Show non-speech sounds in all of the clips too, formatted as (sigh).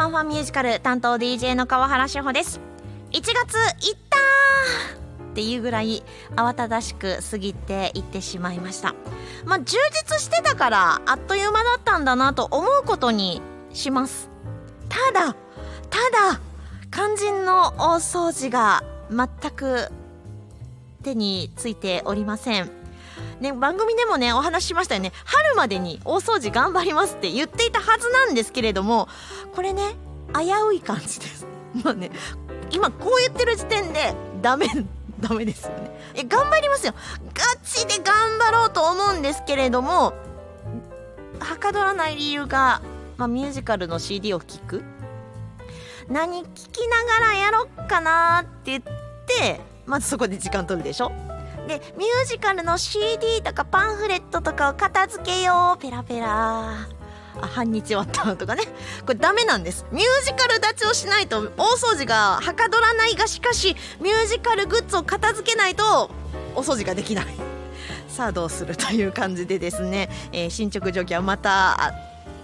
ファンファンミュージカル担当 DJ の川原志保です。1月いったーっていうぐらい慌ただしく過ぎていってしまいました。まあ充実してたからあっという間だったんだなと思うことにします。ただただ肝心の大掃除が全く手についておりません。ね、番組でもねお話ししましたよね。春までに大掃除頑張りますって言っていたはずなんですけれどもこれね危うい感じです。(laughs) まあね今こう言ってる時点でダメダメですよね。え頑張りますよ。ガチで頑張ろうと思うんですけれどもはかどらない理由が、まあ、ミュージカルの CD を聴く。何聴きながらやろっかなって言ってまずそこで時間取るでしょ。でミュージカルの CD とかパンフレットとかを片付けよう。ペラペラ。あ半日終わったとかね。これダメなんです。ミュージカル立ちをしないと大掃除がはかどらないがしかしミュージカルグッズを片付けないとお掃除ができない。さあどうするという感じでですね、えー、進捗状況はまた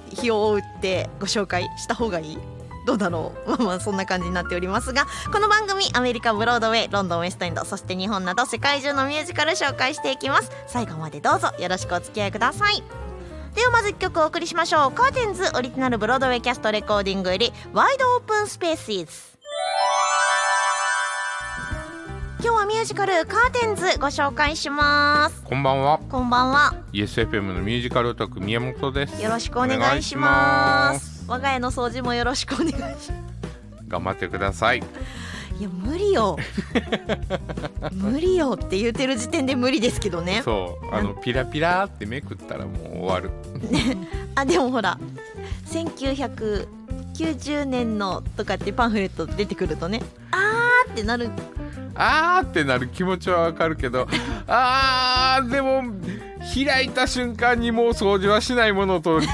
日を追ってご紹介した方がいい。どうだろうまあまあそんな感じになっておりますがこの番組アメリカブロードウェイロンドンウェストエンドそして日本など世界中のミュージカル紹介していきます。最後までどうぞよろしくお付き合いください。ではまず1曲お送りしましょう。カーテンズオリジナルブロードウェイキャストレコーディングよりワイドオープンスペースイズ。今日はミュージカルカーテンズご紹介します。こんばんは。こんばんは。ESFM のミュージカルオタク宮本です。よろしくお願いします我が家の掃除もよろしくお願いします。頑張ってください。いや無理よ。(laughs) 無理よって言ってる時点で無理ですけどね。そう。あのピラピラってめくったらもう終わる。あでもほら1990年のとかってパンフレット出てくるとねあーってなる。あーってなる気持ちはわかるけどあーでも開いた瞬間にもう掃除はしないものと。(laughs)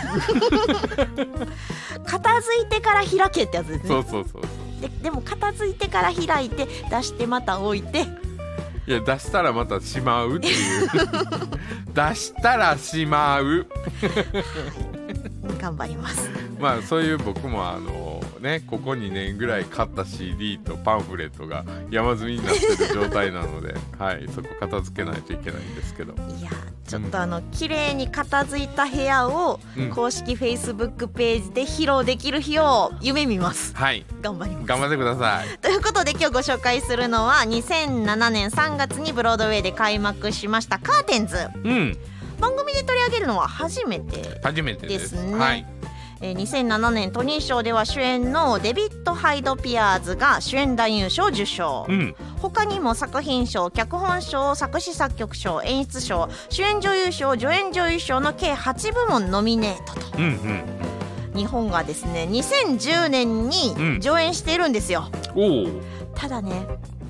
片付いてから開けってやつですね。そうそうそうででも片付いてから開いて出してまた置いて。いや出したらまたしまうっていう。(laughs) 出したらしまう。(laughs) 頑張ります。まあそういう僕もあのねここ2年ぐらい買った CD とパンフレットが山積みになってる状態なので、(laughs) はい、そこ片付けないといけないんですけど。いやちょっとあの、うん、綺麗に片付いた部屋を公式 Facebook ページで披露できる日を夢見ます。はい。頑張ります。頑張ってください。ということで今日ご紹介するのは2007年3月にブロードウェイで開幕しましたカーテンズ、うん、番組で取り上げるのは初めて初めてです。ねはいえー、2007年トニー賞では主演のデビッド・ハイド・ピアースが主演男優賞受賞、うん、他にも作品賞脚本賞作詞作曲賞演出賞主演女優賞助演女優賞の計8部門ノミネートと、うんうん。日本がですね2010年に上演しているんですよ、うん、ただね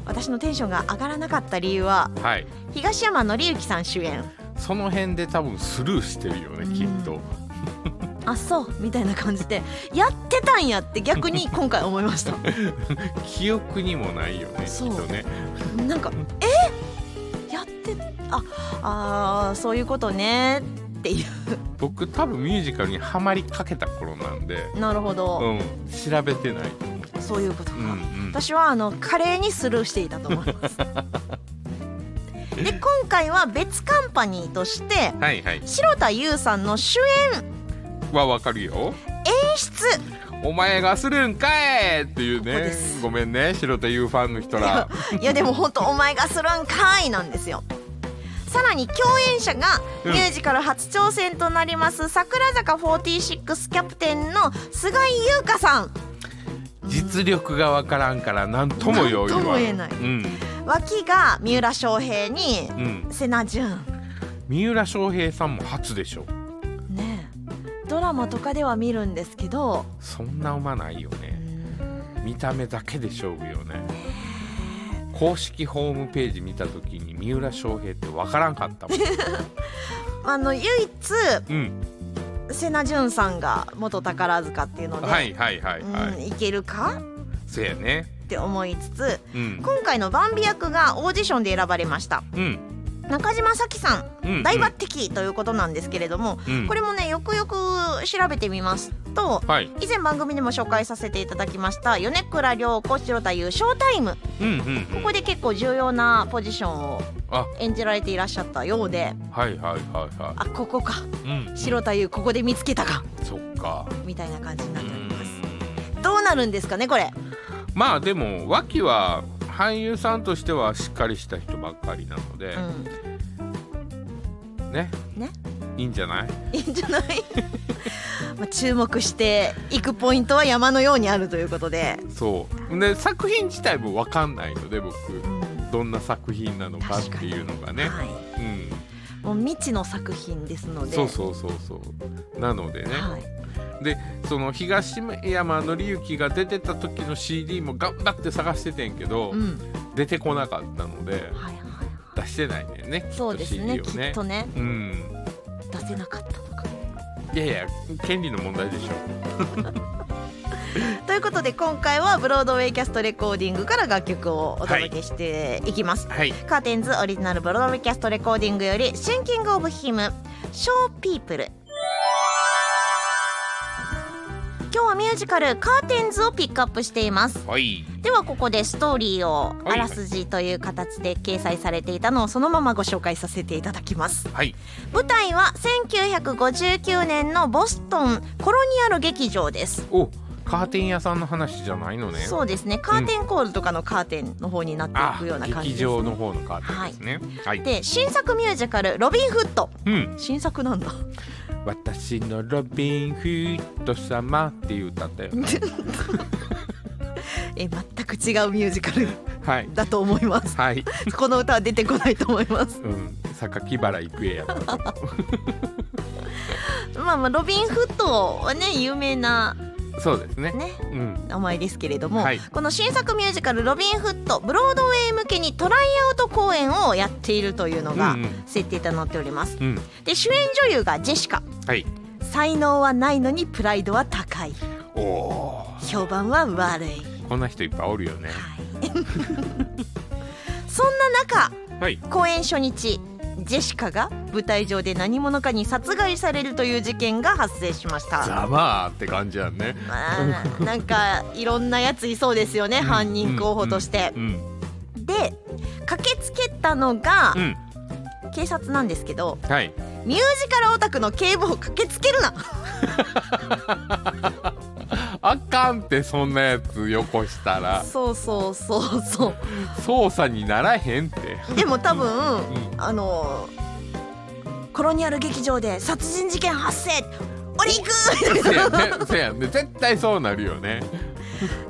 私のテンションが上がらなかった理由は、はい、東山紀之さん主演。その辺で多分スルーしてるよね、きっとあそうみたいな感じでやってたんやって逆に (laughs) 今回思いました。記憶にもないよねきっとね。なんかえ？やってああそういうことねっていう。僕多分ミュージカルにはまりかけた頃なんで。なるほど、うん、調べてないそういうことか、うんうん、私はあの華麗にスルーしていたと思います。(laughs) で今回は別カンパニーとして、はいはい、白田優さんの主演はわかるよ。演出。お前がするんかいっていうね。ごめんね。白田優ファンの人ら。いやでも本当お前がするんかいなんですよ。さらに共演者がミュージカル初挑戦となります、うん、桜坂46キャプテンの菅井優香さん。実力がわからんから何とも言えない、うん、脇が三浦翔平に、うん、瀬名潤。三浦翔平さんも初でしょ。ドラマとかでは見るんですけど。そんな馬ないよね。見た目だけで勝負よね。公式ホームページ見た時に三浦翔平って分からんかったもん。(laughs) あの唯一、うん、瀬名潤さんが元宝塚っていうのではいはいはいはい、うん、いけるか？そうやね。って思いつつ、うん、今回のバンビ役がオーディションで選ばれました、うん中島咲さんうんうん。大抜擢ということなんですけれども、うん。これもねよくよく調べてみますとはい。以前番組でも紹介させていただきました米倉涼子白田優ショータイム。うんうんうん。ここで結構重要なポジションをあ。演じられていらっしゃったようで。はいはいはいはあここか。いうん。白田優ここで見つけたか。そっか。みたいな感じにうなっております。ん。どうなるんですかねこれ。まあでも脇は俳優さんとしてはしっかりした人ばっかりなので、うん。ね。ね。いいんじゃない？いいんじゃない？(laughs) まあ注目していくポイントは山のようにあるということで、そう。で作品自体も分かんないので僕。うん。どんな作品なのかっていうのがね。はい、うん。もう未知の作品ですので。そうそうそうそう。なのでね、はいでその東山紀之が出てた時の CD も頑張って探しててんけど、うん、出てこなかったのではいはい出してないねんねきっとそうですねきっとね。うん。出せなかったとか。いやいや権利の問題でしょ。(laughs) ということで今回はブロードウェイキャストレコーディングから楽曲をお届けしていきます、はい。カーテンズオリジナルブロードウェイキャストレコーディングより Thinking of Him Show People 今日はミュージカルカーテンズをピックアップしています。はい。ではここでストーリーをはいあらすじという形で掲載されていたのをそのままご紹介させていただきます。はい。舞台は1959年のボストンコロニアル劇場です。おカーテン屋さんの話じゃないのね。そうですね。カーテンコールとかのカーテンの方になってあいくような感じ劇です、ね、場の方のカーテンですね。はい、で新作ミュージカル「ロビン・フットうん」新作なんだ私のロビン・フット様っていう歌だよね。(laughs) え全く違うミュージカルはい。だと思います。はい。この歌は出てこないと思います。うん。榊原郁恵やった (laughs) まあまあロビン・フットはね有名なうそうですね。ねうん。名前ですけれども、はい。この新作ミュージカル「ロビン・フット」ブロードウェイ向けにトライアウト公演をやっているというのがうんうん。設定となっております。うん。で主演女優がジェシカはい。才能はないのにプライドは高い。おお評判は悪い、こんな人いっぱいおるよね。はい、(laughs) そんな中はい。公演初日ジェシカが舞台上で何者かに殺害されるという事件が発生しました。ざまあって感じやんね。まあなんかいろんなやついそうですよね、犯人候補として。う、ん。で駆けつけたのがうん。警察なんですけどはいミュージカルオタクの警部補駆けつけるな。(laughs) あかんってそんなやつよこしたら。そうそうそうそ捜査にならへんって。うでも多分、ん。あのコロニアル劇場で殺人事件発生俺行く！せやねせやね。絶対そうなるよね。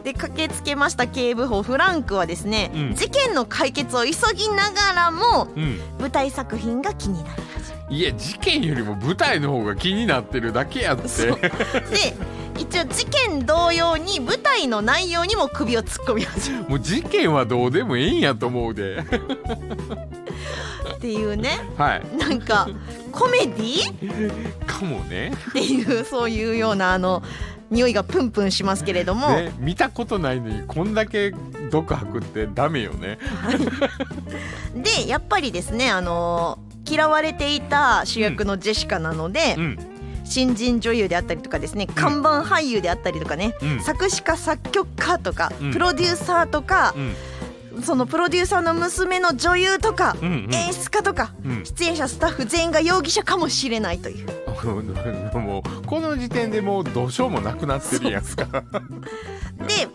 で駆けつけました警部補フランクはですね、うん。事件の解決を急ぎながらもうん。舞台作品が気になり始めいや事件よりも舞台の方が気になってるだけやって。で一応事件同様に舞台の内容にも首を突っ込み始める。もう事件はどうでもいいんやと思うで。っていうね。はい。なんかコメディ？かもね。っていうそういうようなあの匂いがプンプンしますけれども、ね見たことないのにこんだけ毒吐くってダメよね。でやっぱりですねあの嫌われていた主役のジェシカなので、うん。新人女優であったりとかですね看板俳優であったりとかね、うん。作詞家作曲家とか、うん。プロデューサーとかう、ん。そのプロデューサーの娘の女優とか、うんうん。演出家とか、うん。出演者スタッフ全員が容疑者かもしれないという。(laughs) もうこの時点でもうどうしようもなくなってるやんか。で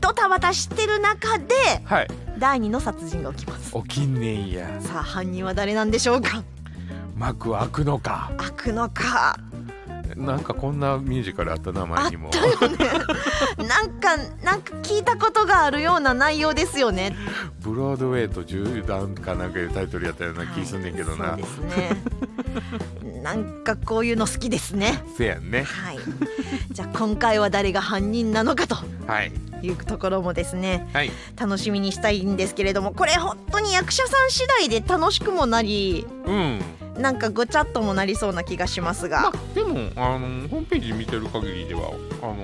ドタバタしてる中ではい。第二の殺人が起きます。起きんねんや。さあ犯人は誰なんでしょうか？幕は開くのか。開くのか。なんかこんなミュージカルあった名あっ前にも。たよね。(laughs) なんかなんか聞いたことがあるような内容ですよね。ブロードウェイと銃弾かなんかいうタイトルやったような気すんねんけどな、はいそうですね。(laughs) なんかこういうの好きですね。せやんね。はい。じゃあ今回は誰が犯人なのかと。はいいうところもですねはい。楽しみにしたいんですけれどもこれ本当に役者さん次第で楽しくもなりうん。なんかごちゃっともなりそうな気がしますが、まあでもあのホームページ見てる限りではあの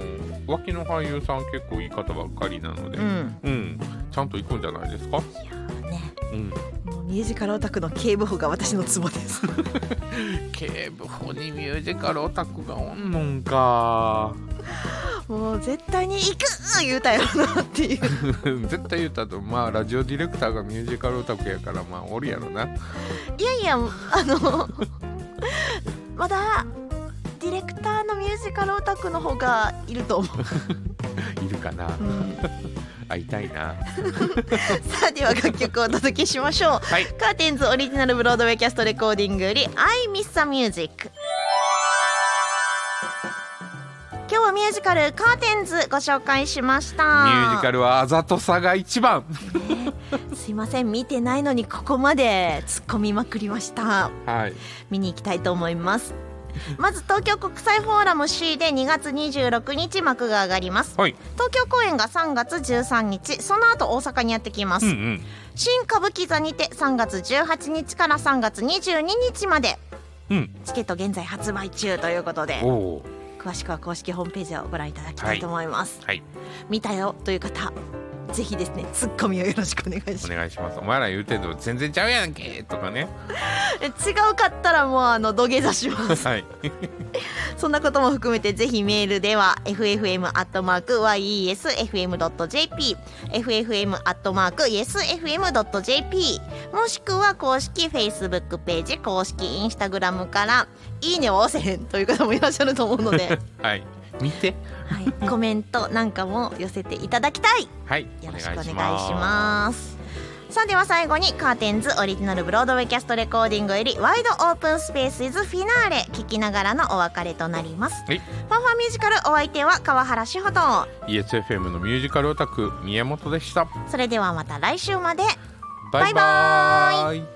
脇の俳優さん結構いい方ばっかりなので、うん。うん。ちゃんと行くんじゃないですか？ね。うん。もうミュミュージカルオタクの警部補が私のツボです。(laughs) 警部補にミュージカルオタクがおんのんかもう絶対に行く言うたよなっていう。(laughs) 絶対言うたと。まあラジオディレクターがミュージカルオタクやからまあおるやろな。いやいやあの (laughs) まだディレクターのミュージカルオタクの方がいると思う、(laughs) いるかな。うん。会いたいな。さあでは楽曲をお届けしましょう。はい。カーテンズオリジナルブロードウェイキャストレコーディングより「I Miss the Music」ミュージカル「カーテンズ」ご紹介しました。ミュージカルはあざとさが一番。すいません見てないのにここまで突っ込みまくりました。はい。見に行きたいと思います。まず東京国際フォーラム C で2月26日幕が上がります。はい。東京公演が3月13日その後大阪にやってきます、うんうん。新歌舞伎座にて3月18日から3月22日まで。うん。チケット現在発売中ということで。おお詳しくは公式ホームページをご覧いただきたいと思います、はい。見たよという方ぜひですねツッコミをよろしくお願いします。お願いします。お前ら言うてんの全然ちゃうやんけとかね。え違うかったらもうあの土下座します。はい。(laughs) そんなことも含めてぜひメールでは ffm.yesfm.jp ffm.yesfm.jp もしくは公式 Facebook ページ公式 Instagram からいいねを押せへんという方もいらっしゃると思うので、(laughs) はい見て。はい、コメントなんかも寄せていただきたい。はい。よろしくお願いします。さあでは最後にカーテンズオリジナルブロードウェイキャストレコーディングよりワイドオープンスペースイズフィナーレ聞きながらのお別れとなります。はい。ファンファンミュージカルお相手は川原志穂と ESFM のミュージカルオタク宮本でしたそれではまた来週までバイババイバーイ